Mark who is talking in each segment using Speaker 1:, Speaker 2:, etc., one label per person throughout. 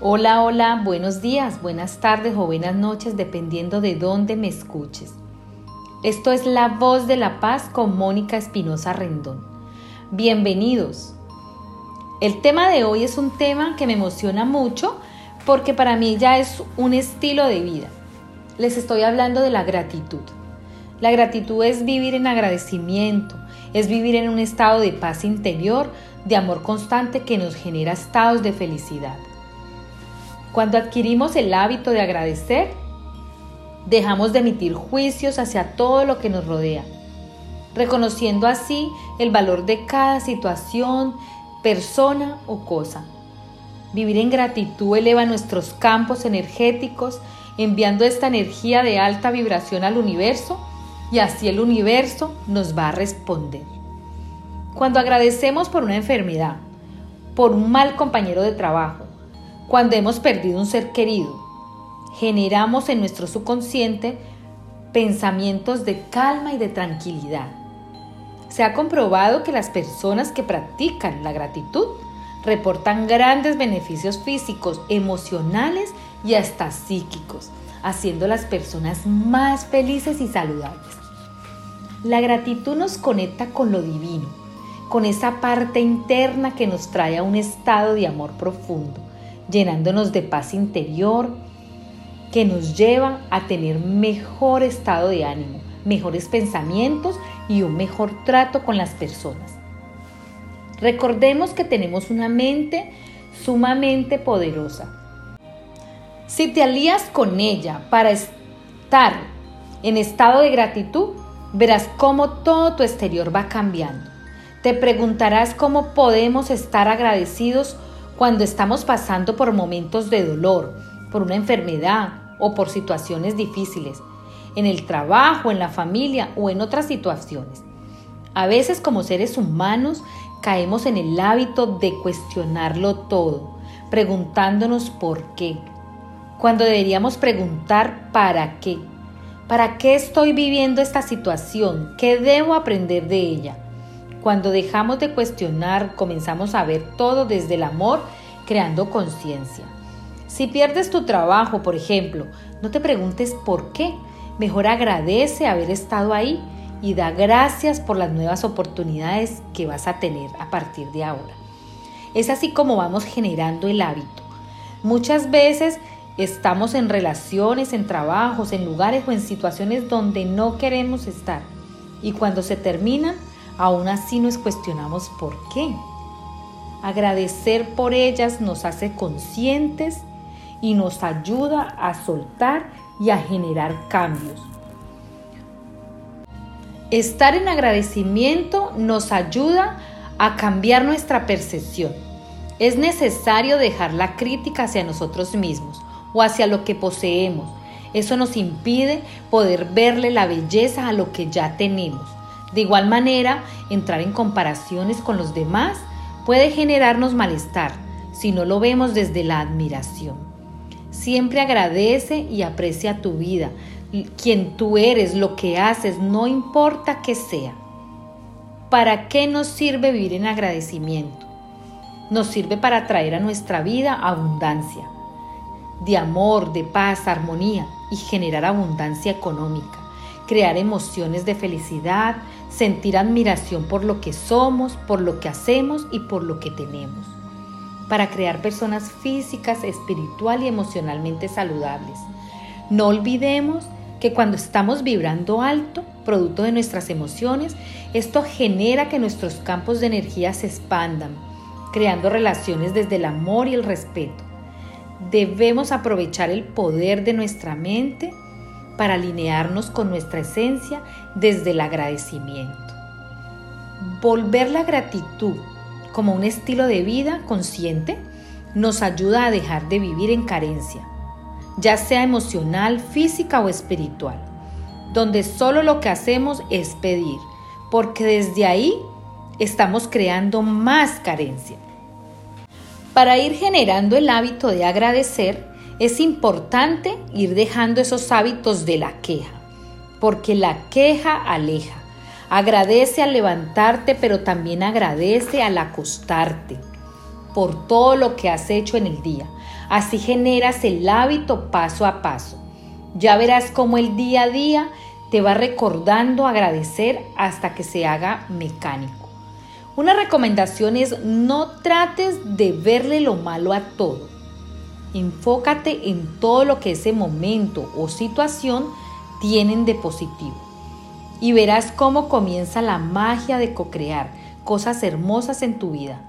Speaker 1: Hola, hola, buenos días, buenas tardes o buenas noches, dependiendo de dónde me escuches. Esto es La Voz de la Paz con Mónica Espinosa Rendón. Bienvenidos. El tema de hoy es un tema que me emociona mucho porque para mí ya es un estilo de vida. Les estoy hablando de la gratitud. La gratitud es vivir en agradecimiento, es vivir en un estado de paz interior, de amor constante que nos genera estados de felicidad. Cuando adquirimos el hábito de agradecer, dejamos de emitir juicios hacia todo lo que nos rodea, reconociendo así el valor de cada situación, persona o cosa. Vivir en gratitud eleva nuestros campos energéticos, enviando esta energía de alta vibración al universo y así el universo nos va a responder. Cuando agradecemos por una enfermedad, por un mal compañero de trabajo, cuando hemos perdido un ser querido, generamos en nuestro subconsciente pensamientos de calma y de tranquilidad. Se ha comprobado que las personas que practican la gratitud reportan grandes beneficios físicos, emocionales y hasta psíquicos, haciendo las personas más felices y saludables. La gratitud nos conecta con lo divino, con esa parte interna que nos trae a un estado de amor profundo, llenándonos de paz interior, que nos lleva a tener mejor estado de ánimo, mejores pensamientos y un mejor trato con las personas. Recordemos que tenemos una mente sumamente poderosa. Si te alías con ella para estar en estado de gratitud, verás cómo todo tu exterior va cambiando. Te preguntarás cómo podemos estar agradecidos cuando estamos pasando por momentos de dolor, por una enfermedad o por situaciones difíciles, en el trabajo, en la familia o en otras situaciones. A veces como seres humanos caemos en el hábito de cuestionarlo todo, preguntándonos por qué, cuando deberíamos preguntar para qué. ¿Para qué estoy viviendo esta situación? ¿Qué debo aprender de ella? Cuando dejamos de cuestionar, comenzamos a ver todo desde el amor, creando conciencia. Si pierdes tu trabajo, por ejemplo, no te preguntes por qué. Mejor agradece haber estado ahí y da gracias por las nuevas oportunidades que vas a tener a partir de ahora. Es así como vamos generando el hábito. Muchas veces Estamos en relaciones, en trabajos, en lugares o en situaciones donde no queremos estar. Y cuando se terminan, aún así nos cuestionamos por qué. Agradecer por ellas nos hace conscientes y nos ayuda a soltar y a generar cambios. Estar en agradecimiento nos ayuda a cambiar nuestra percepción. Es necesario dejar la crítica hacia nosotros mismos o hacia lo que poseemos. Eso nos impide poder verle la belleza a lo que ya tenemos. De igual manera, entrar en comparaciones con los demás puede generarnos malestar si no lo vemos desde la admiración. Siempre agradece y aprecia tu vida, quien tú eres, lo que haces, no importa que sea. ¿Para qué nos sirve vivir en agradecimiento? Nos sirve para traer a nuestra vida abundancia de amor, de paz, armonía y generar abundancia económica, crear emociones de felicidad, sentir admiración por lo que somos, por lo que hacemos y por lo que tenemos, para crear personas físicas, espiritual y emocionalmente saludables. No olvidemos que cuando estamos vibrando alto, producto de nuestras emociones, esto genera que nuestros campos de energía se expandan, creando relaciones desde el amor y el respeto debemos aprovechar el poder de nuestra mente para alinearnos con nuestra esencia desde el agradecimiento. Volver la gratitud como un estilo de vida consciente nos ayuda a dejar de vivir en carencia, ya sea emocional, física o espiritual, donde solo lo que hacemos es pedir, porque desde ahí estamos creando más carencia. Para ir generando el hábito de agradecer, es importante ir dejando esos hábitos de la queja, porque la queja aleja. Agradece al levantarte, pero también agradece al acostarte, por todo lo que has hecho en el día. Así generas el hábito paso a paso. Ya verás cómo el día a día te va recordando agradecer hasta que se haga mecánico. Una recomendación es no trates de verle lo malo a todo. Enfócate en todo lo que ese momento o situación tienen de positivo. Y verás cómo comienza la magia de co-crear cosas hermosas en tu vida.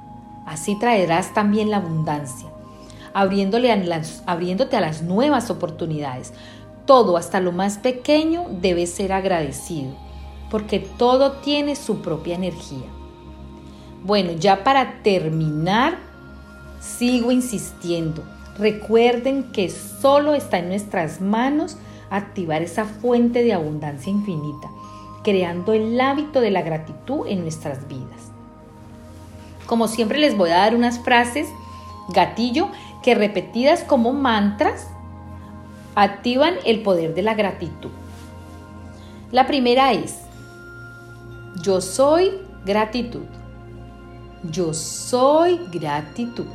Speaker 1: Así traerás también la abundancia, abriéndole abriéndote a las nuevas oportunidades. Todo, hasta lo más pequeño, debe ser agradecido, porque todo tiene su propia energía. Bueno, ya para terminar, sigo insistiendo. Recuerden que solo está en nuestras manos activar esa fuente de abundancia infinita, creando el hábito de la gratitud en nuestras vidas. Como siempre les voy a dar unas frases gatillo que repetidas como mantras activan el poder de la gratitud. La primera es, yo soy gratitud. Yo soy gratitud.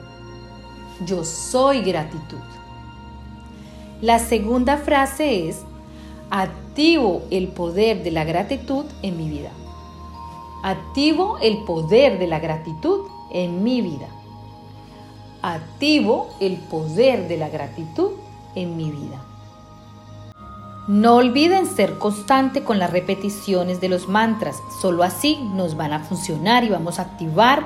Speaker 1: Yo soy gratitud. La segunda frase es, activo el poder de la gratitud en mi vida. Activo el poder de la gratitud en mi vida. Activo el poder de la gratitud en mi vida. No olviden ser constante con las repeticiones de los mantras, solo así nos van a funcionar y vamos a activar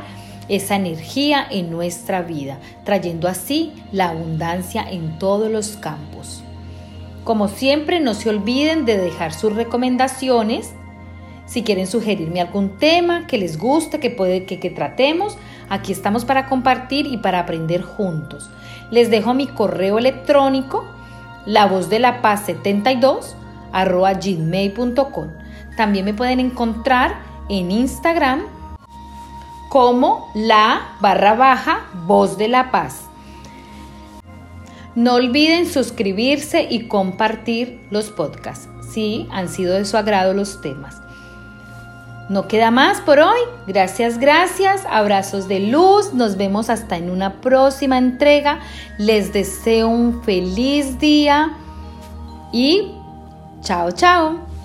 Speaker 1: esa energía en nuestra vida, trayendo así la abundancia en todos los campos. Como siempre, no se olviden de dejar sus recomendaciones. Si quieren sugerirme algún tema que les guste, que, puede, que, tratemos, aquí estamos para compartir y para aprender juntos. Les dejo mi correo electrónico la voz de la paz 72 arroba gmail.com. También me pueden encontrar en Instagram como la barra baja voz de la paz. No olviden suscribirse y compartir los podcasts si han sido de su agrado los temas. No queda más por hoy. Gracias, gracias. Abrazos de luz. Nos vemos hasta en una próxima entrega. Les deseo un feliz día y chao, chao.